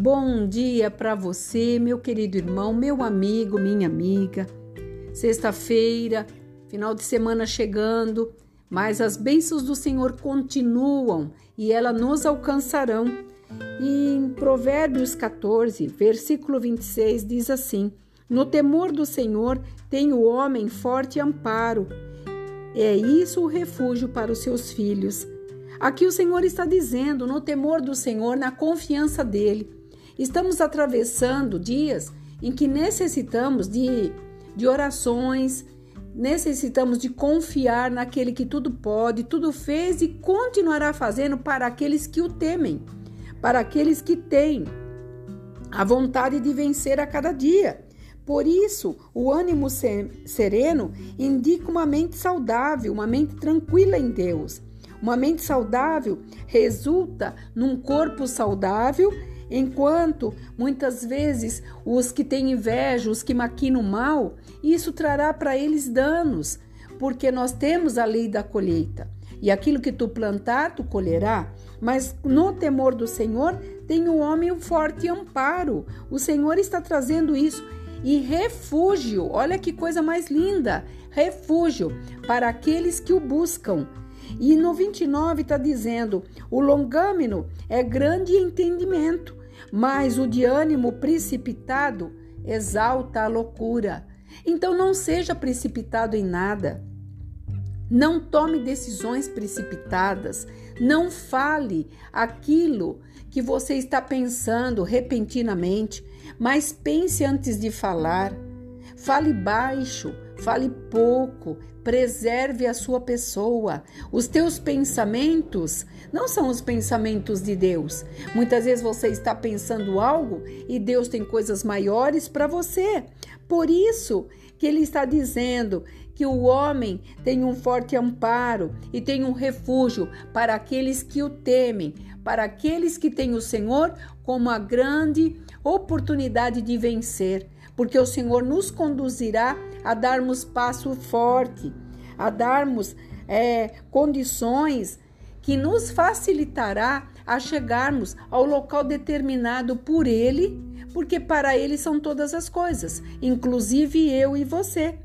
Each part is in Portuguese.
Bom dia para você, meu querido irmão, meu amigo, minha amiga. Sexta-feira, final de semana chegando, mas as bênçãos do Senhor continuam e elas nos alcançarão. Em Provérbios 14, versículo 26 diz assim: No temor do Senhor tem o homem forte amparo. É isso o refúgio para os seus filhos. Aqui o Senhor está dizendo, no temor do Senhor, na confiança dele. Estamos atravessando dias em que necessitamos de, de orações, necessitamos de confiar naquele que tudo pode, tudo fez e continuará fazendo para aqueles que o temem, para aqueles que têm a vontade de vencer a cada dia. Por isso, o ânimo sereno indica uma mente saudável, uma mente tranquila em Deus. Uma mente saudável resulta num corpo saudável Enquanto muitas vezes os que têm inveja, os que maquinam mal, isso trará para eles danos, porque nós temos a lei da colheita. E aquilo que tu plantar, tu colherá. Mas no temor do Senhor tem o homem um forte amparo. O Senhor está trazendo isso. E refúgio, olha que coisa mais linda! Refúgio para aqueles que o buscam. E no 29 está dizendo: o longâmino é grande entendimento, mas o de ânimo precipitado exalta a loucura. Então não seja precipitado em nada. Não tome decisões precipitadas. Não fale aquilo que você está pensando repentinamente, mas pense antes de falar. Fale baixo, fale pouco, preserve a sua pessoa. Os teus pensamentos não são os pensamentos de Deus. Muitas vezes você está pensando algo e Deus tem coisas maiores para você. Por isso que ele está dizendo que o homem tem um forte amparo e tem um refúgio para aqueles que o temem, para aqueles que têm o Senhor como a grande oportunidade de vencer porque o Senhor nos conduzirá a darmos passo forte, a darmos é, condições que nos facilitará a chegarmos ao local determinado por Ele, porque para Ele são todas as coisas, inclusive eu e você.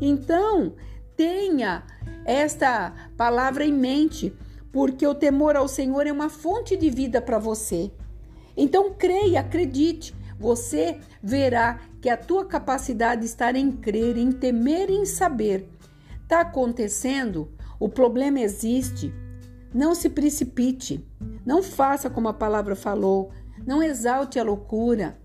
Então, tenha esta palavra em mente, porque o temor ao Senhor é uma fonte de vida para você. Então, creia, acredite, você verá que a tua capacidade está em crer, em temer e em saber. Está acontecendo? O problema existe. Não se precipite. Não faça como a palavra falou. Não exalte a loucura,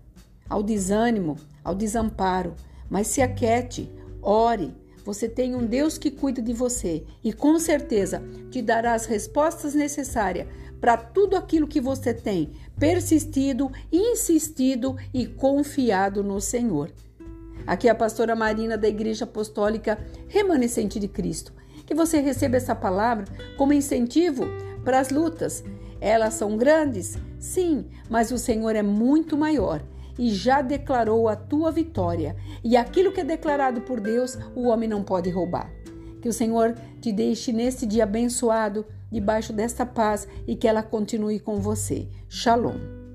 ao desânimo, ao desamparo, mas se aquete, ore. Você tem um Deus que cuida de você e com certeza te dará as respostas necessárias para tudo aquilo que você tem persistido, insistido e confiado no Senhor. Aqui é a pastora Marina da Igreja Apostólica Remanescente de Cristo. Que você receba essa palavra como incentivo para as lutas. Elas são grandes? Sim, mas o Senhor é muito maior e já declarou a tua vitória. E aquilo que é declarado por Deus, o homem não pode roubar. Que o Senhor te deixe neste dia abençoado debaixo desta paz e que ela continue com você. Shalom.